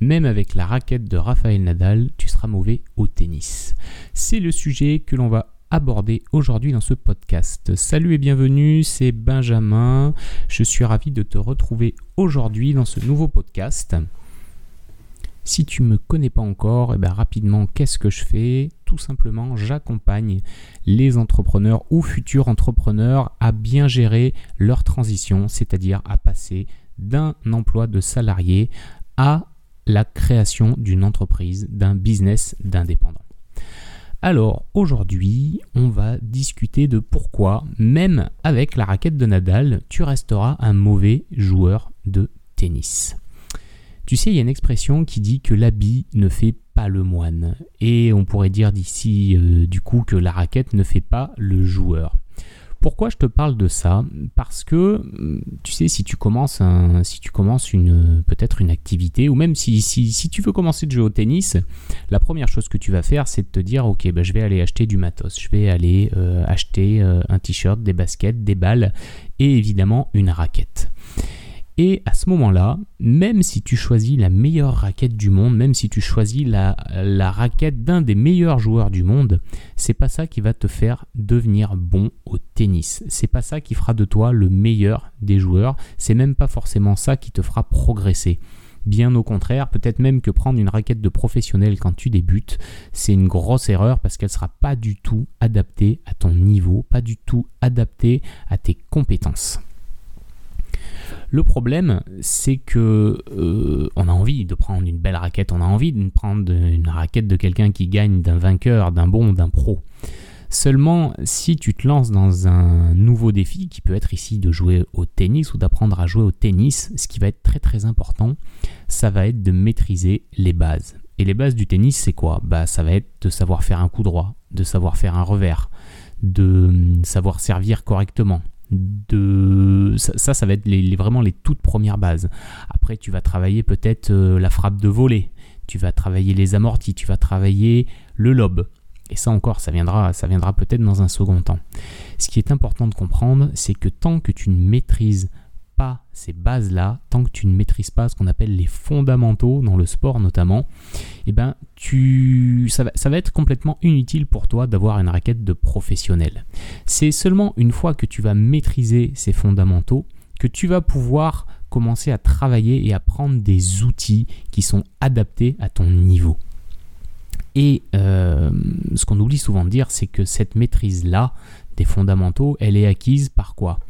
Même avec la raquette de Rafael Nadal, tu seras mauvais au tennis. C'est le sujet que l'on va aborder aujourd'hui dans ce podcast. Salut et bienvenue, c'est Benjamin. Je suis ravi de te retrouver aujourd'hui dans ce nouveau podcast. Si tu ne me connais pas encore, eh bien rapidement, qu'est-ce que je fais? Tout simplement, j'accompagne les entrepreneurs ou futurs entrepreneurs à bien gérer leur transition, c'est-à-dire à passer d'un emploi de salarié à la création d'une entreprise, d'un business d'indépendant. Alors aujourd'hui, on va discuter de pourquoi, même avec la raquette de Nadal, tu resteras un mauvais joueur de tennis. Tu sais, il y a une expression qui dit que l'habit ne fait pas le moine. Et on pourrait dire d'ici, euh, du coup, que la raquette ne fait pas le joueur. Pourquoi je te parle de ça? Parce que mm, tu sais, si tu commences, si tu commences une, peut-être une activité, ou même si, si, tu veux commencer de jouer au tennis, la première chose que tu vas faire, c'est de te dire, ok, ben, je vais aller acheter du matos, je vais aller euh, acheter euh, un t-shirt, des baskets, des balles, et évidemment une raquette. Et à ce moment-là, même si tu choisis la meilleure raquette du monde, même si tu choisis la, la raquette d'un des meilleurs joueurs du monde, c'est pas ça qui va te faire devenir bon au tennis. C'est pas ça qui fera de toi le meilleur des joueurs. C'est même pas forcément ça qui te fera progresser. Bien au contraire, peut-être même que prendre une raquette de professionnel quand tu débutes, c'est une grosse erreur parce qu'elle ne sera pas du tout adaptée à ton niveau, pas du tout adaptée à tes compétences. Le problème, c'est que euh, on a envie de prendre une belle raquette, on a envie de prendre une raquette de quelqu'un qui gagne, d'un vainqueur, d'un bon, d'un pro. Seulement, si tu te lances dans un nouveau défi, qui peut être ici de jouer au tennis ou d'apprendre à jouer au tennis, ce qui va être très très important, ça va être de maîtriser les bases. Et les bases du tennis, c'est quoi? Bah, ça va être de savoir faire un coup droit, de savoir faire un revers, de hum, savoir servir correctement, de ça, ça va être vraiment les toutes premières bases. Après, tu vas travailler peut-être euh, la frappe de volée, tu vas travailler les amortis, tu vas travailler le lobe. Et ça encore, ça viendra, ça viendra peut-être dans un second temps. Ce qui est important de comprendre, c'est que tant que tu ne maîtrises pas ces bases-là, tant que tu ne maîtrises pas ce qu'on appelle les fondamentaux dans le sport notamment, eh ben tu, ça, va, être complètement inutile pour toi d'avoir une raquette de professionnel. C'est seulement une fois que tu vas maîtriser ces fondamentaux que tu vas pouvoir commencer à travailler et à prendre des outils qui sont adaptés à ton niveau. Et euh, ce qu'on oublie souvent de dire, c'est que cette maîtrise-là des fondamentaux, elle est acquise par quoi?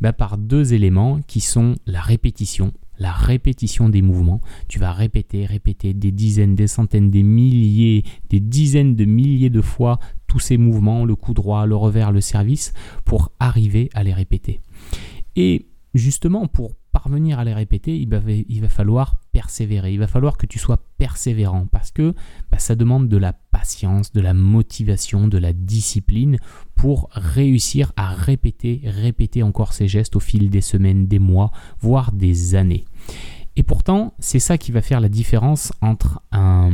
Bah, par deux éléments qui sont la répétition, la répétition des mouvements. Tu vas répéter, répéter des dizaines, des centaines, des milliers, des dizaines de milliers de fois tous ces mouvements, le coup droit, le revers, le service, pour arriver à les répéter. Et justement, pour parvenir à les répéter, il va, falloir persévérer. Il va falloir que tu sois persévérant parce que bah, ça demande de la patience, de la motivation, de la discipline pour réussir à répéter, répéter encore ces gestes au fil des semaines, des mois, voire des années. Et pourtant, c'est ça qui va faire la différence entre un,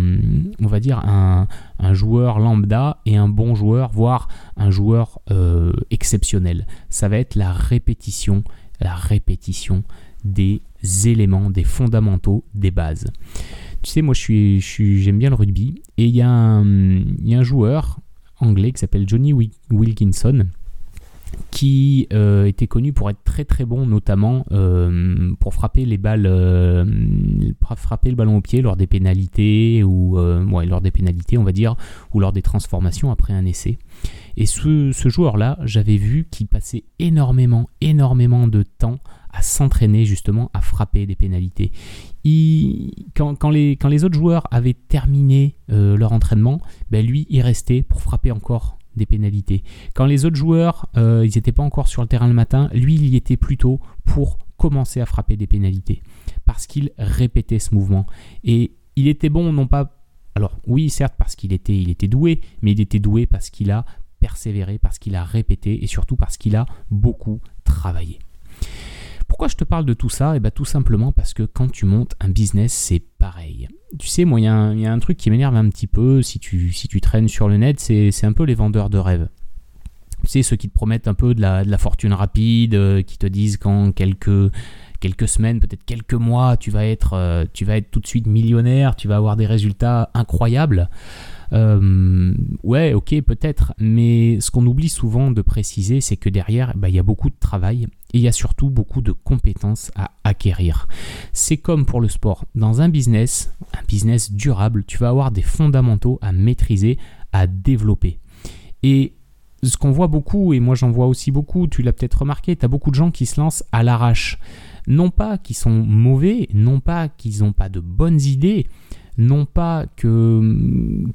on va dire, un, joueur lambda et un bon joueur, voire un joueur euh, exceptionnel. Ça va être la répétition, la répétition des éléments, des fondamentaux, des bases. Tu sais, moi, j'aime bien le rugby et il y, a un joueur anglais qui s'appelle Johnny Wilkinson qui euh, était connu pour être très très bon, notamment euh, pour frapper les balles, euh, frapper le ballon au pied lors des pénalités ou lors des pénalités, on va dire, ou lors des transformations après un essai. Et ce, ce joueur-là, j'avais vu qu'il passait énormément, énormément de temps à s'entraîner justement à frapper des pénalités. quand, les, quand, les, autres joueurs avaient terminé leur entraînement, ben lui, il restait pour frapper encore pénalités. Quand les autres joueurs, euh, ils n'étaient pas encore sur le terrain le matin, lui, il y était plutôt pour commencer à frapper des pénalités. Parce qu'il répétait ce mouvement. Et il était bon, non pas... Alors oui, certes, parce qu'il était, il était doué, mais il était doué parce qu'il a persévéré, parce qu'il a répété et surtout parce qu'il a beaucoup travaillé. Pourquoi je te parle de tout ça? Eh bien tout simplement parce que quand tu montes un business, c'est pareil. Tu sais, moi, il y, a un truc qui m'énerve un petit peu si tu, tu traînes sur le net, c'est un peu les vendeurs de rêves. c'est ceux qui te promettent un peu de la, fortune rapide, euh, qui te disent qu'en quelques, quelques semaines, peut-être quelques mois, tu euh, tu vas être tout de suite millionnaire, tu vas avoir des résultats incroyables. Euh, ouais, ok, peut-être, mais ce qu'on oublie souvent de préciser, c'est que derrière, bah, il y a beaucoup de travail et il y a surtout beaucoup de compétences à acquérir. C'est comme pour le sport. Dans un business, un business durable, tu vas avoir des fondamentaux à maîtriser, à développer. Et ce qu'on voit beaucoup, et moi j'en vois aussi beaucoup, tu l'as peut-être remarqué, tu as beaucoup de gens qui se lancent à l'arrache. Non pas qu'ils sont mauvais, non pas qu'ils n'ont pas de bonnes idées, non pas que,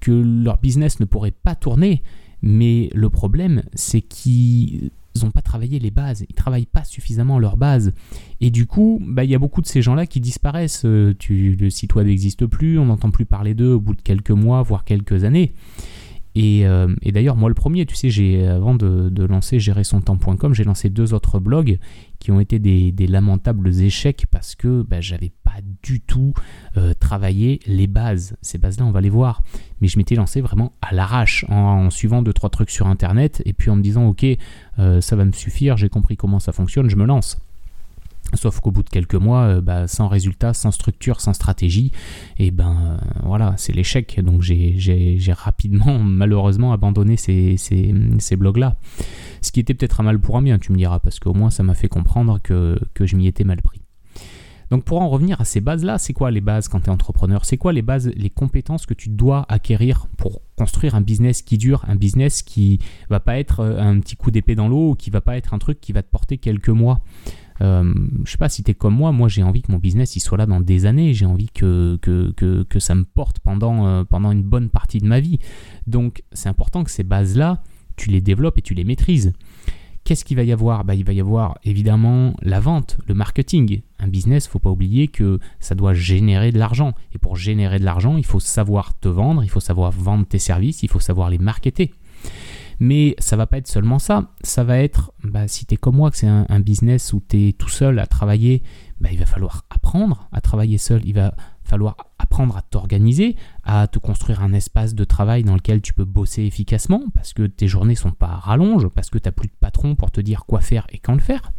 leur business ne pourrait pas tourner, mais le problème c'est qu'ils n'ont pas travaillé les bases, ils travaillent pas suffisamment leurs bases. Et du coup, bah, il y a beaucoup de ces gens-là qui disparaissent. Euh, tu, le site web n'existe plus, on n'entend plus parler d'eux au bout de quelques mois, voire quelques années. Euh, et, d'ailleurs, moi le premier, tu sais, j'ai avant de, lancer gérer son temps.com, j'ai lancé deux autres blogs qui ont été des, lamentables échecs parce que bah, j'avais pas du tout euh, travaillé les bases. Ces bases-là, on va les voir. Mais je m'étais lancé vraiment à l'arrache en, suivant deux trois trucs sur internet et puis en me disant ok, euh, ça va me suffire, j'ai compris comment ça fonctionne, je me lance. Sauf qu'au bout de quelques mois, euh, bah, sans résultat, sans structure, sans stratégie, et ben euh, voilà, c'est l'échec. Donc j'ai rapidement, malheureusement, abandonné ces, blogs-là. Ce qui était peut-être un mal pour un bien, tu me diras, parce qu'au moins ça m'a fait comprendre que, je m'y étais mal pris. Donc pour en revenir à ces bases-là, c'est quoi les bases quand tu es entrepreneur? C'est quoi les bases, les compétences que tu dois acquérir pour construire un business qui dure, un business qui va pas être euh, un petit coup d'épée dans l'eau qui va pas être un truc qui va te porter quelques mois? Euh, je sais pas si tu es comme moi, moi j'ai envie que mon business il soit là dans des années, j'ai envie que, ça me porte pendant, euh, pendant une bonne partie de ma vie. Donc c'est important que ces bases-là, tu les développes et tu les maîtrises. Qu'est-ce qu'il va y avoir? Bah, Il va y avoir évidemment la vente, le marketing. Business, faut pas oublier que ça doit générer de l'argent. Et pour générer de l'argent, il faut savoir te vendre, il faut savoir vendre tes services, il faut savoir les marketer. Mais ça va pas être seulement ça. Ça va être, bah, si tu es comme moi, que c'est un, business où tu es tout seul à travailler, bah, il va falloir apprendre à travailler seul. Il va falloir apprendre à t'organiser, à te construire un espace de travail dans lequel tu peux bosser efficacement parce que tes journées sont pas rallonges, parce que tu n'as plus de patron pour te dire quoi faire et quand le faire.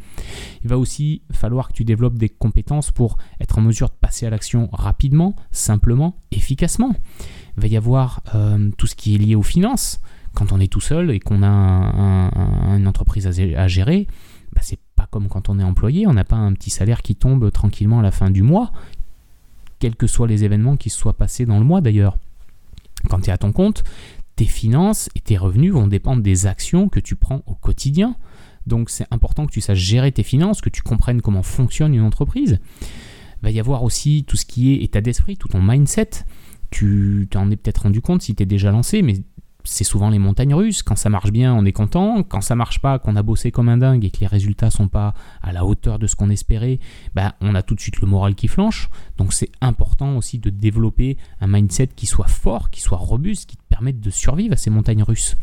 Il va aussi falloir que tu développes des compétences pour être en mesure de passer à l'action rapidement, simplement, efficacement. Il va y avoir euh, tout ce qui est lié aux finances quand on est tout seul et qu'on a une entreprise à, gérer, bah, c'est pas comme quand on est employé, on n'a pas un petit salaire qui tombe tranquillement à la fin du mois, quels que soient les événements qui se soient passés dans le mois d'ailleurs. Quand tu es à ton compte, tes finances et tes revenus vont dépendre des actions que tu prends au quotidien. Donc c'est important que tu saches gérer tes finances, que tu comprennes comment fonctionne une entreprise. Il va y avoir aussi tout ce qui est état d'esprit, tout ton mindset. Tu t'en es peut-être rendu compte si tu es déjà lancé, mais c'est souvent les montagnes russes. Quand ça marche bien, on est content. Quand ça marche pas, qu'on a bossé comme un dingue et que les résultats sont pas à la hauteur de ce qu'on espérait, bah, on a tout de suite le moral qui flanche. Donc c'est important aussi de développer un mindset qui soit fort, qui soit robuste, qui te permette de survivre à ces montagnes russes.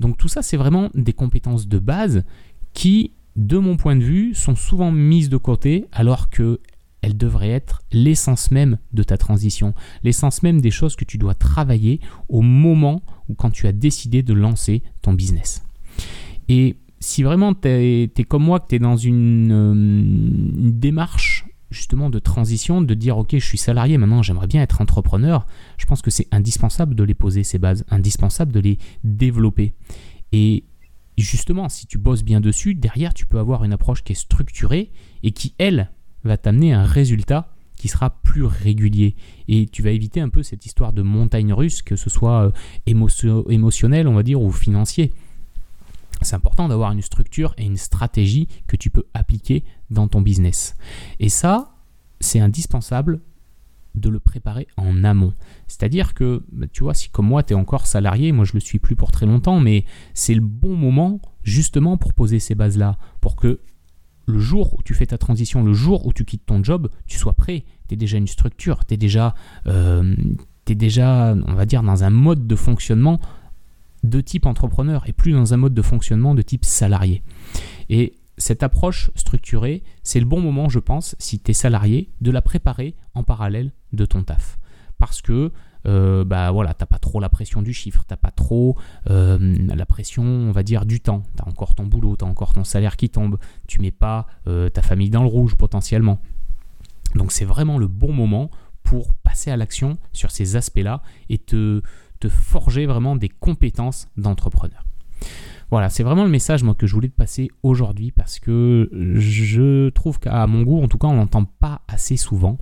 Donc tout ça, c'est vraiment des compétences de base qui, de mon point de vue, sont souvent mises de côté alors que elle devrait être l'essence même de ta transition, l'essence même des choses que tu dois travailler au moment quand tu as décidé de lancer ton business. Et si vraiment tu es, comme moi, que tu es dans une, euh, une, démarche justement de transition, de dire ok je suis salarié, maintenant j'aimerais bien être entrepreneur, je pense que c'est indispensable de les poser ces bases, indispensable de les développer. Et justement, si tu bosses bien dessus, derrière tu peux avoir une approche qui est structurée et qui, elle, va t'amener un résultat sera plus régulier. Et tu vas éviter un peu cette histoire de montagne russe, que ce soit euh, émotionnel, on va dire, ou financier. C'est important d'avoir une structure et une stratégie que tu peux appliquer dans ton business. Et ça, c'est indispensable de le préparer en amont. C'est-à-dire que, bah, tu vois, si comme moi, tu es encore salarié, moi je ne le suis plus pour très longtemps, mais c'est le bon moment justement pour poser ces bases-là, pour que le jour où tu fais ta transition, le jour où tu quittes ton job, tu sois prêt. Tu es déjà une structure, tu es, déjà, euh, déjà, on va dire, dans un mode de fonctionnement de type entrepreneur et plus dans un mode de fonctionnement de type salarié. Et cette approche structurée, c'est le bon moment, je pense, si tu es salarié, de la préparer en parallèle de ton taf. Parce que euh, bah voilà, t'as pas trop la pression du chiffre, t'as pas trop euh, la pression, on va dire, du temps. T'as encore ton boulot, t'as encore ton salaire qui tombe, tu mets pas euh, ta famille dans le rouge potentiellement. Donc c'est vraiment le bon moment pour passer à l'action sur ces aspects-là et te, te forger vraiment des compétences d'entrepreneur. Voilà, c'est vraiment le message que je voulais te passer aujourd'hui parce que je trouve qu'à mon goût, en tout cas, on n'entend pas assez souvent.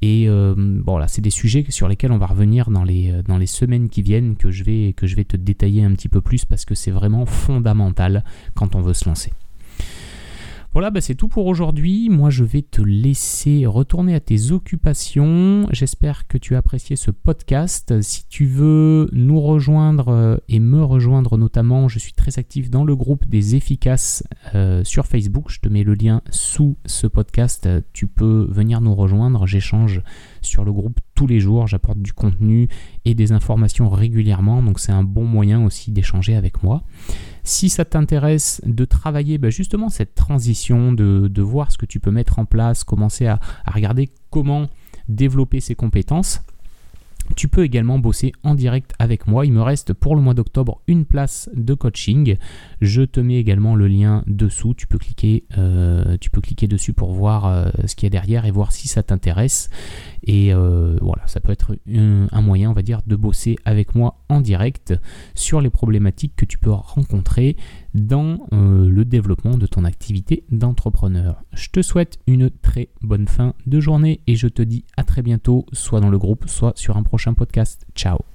Et euh, bon, là, c'est des sujets sur lesquels on va revenir dans les, les semaines qui viennent, que je vais te détailler un petit peu plus parce que c'est vraiment fondamental quand on veut se lancer. Voilà, bah c'est tout pour aujourd'hui. Moi, je vais te laisser retourner à tes occupations. J'espère que tu as apprécié ce podcast. Si tu veux nous rejoindre euh, et me rejoindre notamment, je suis très actif dans le groupe des efficaces euh, sur Facebook. Je te mets le lien sous ce podcast. Tu peux venir nous rejoindre. J'échange sur le groupe tous les jours. J'apporte du contenu et des informations régulièrement. Donc c'est un bon moyen aussi d'échanger avec moi. Si ça t'intéresse de travailler bah, justement cette transition, de, voir ce que tu peux mettre en place, commencer à, regarder comment développer ses compétences, tu peux également bosser en direct avec moi. Il me reste pour le mois d'octobre une place de coaching. Je te mets également le lien dessous. Tu peux cliquer, euh, tu peux cliquer dessus pour voir euh, ce qu'il y a derrière et voir si ça t'intéresse. Et euh, voilà, ça peut être un, moyen, on va dire, de bosser avec moi en direct sur les problématiques que tu peux rencontrer dans le développement de ton activité d'entrepreneur. Je te souhaite une très bonne fin de journée et je te dis à très bientôt, soit dans le groupe, soit sur un prochain podcast. Ciao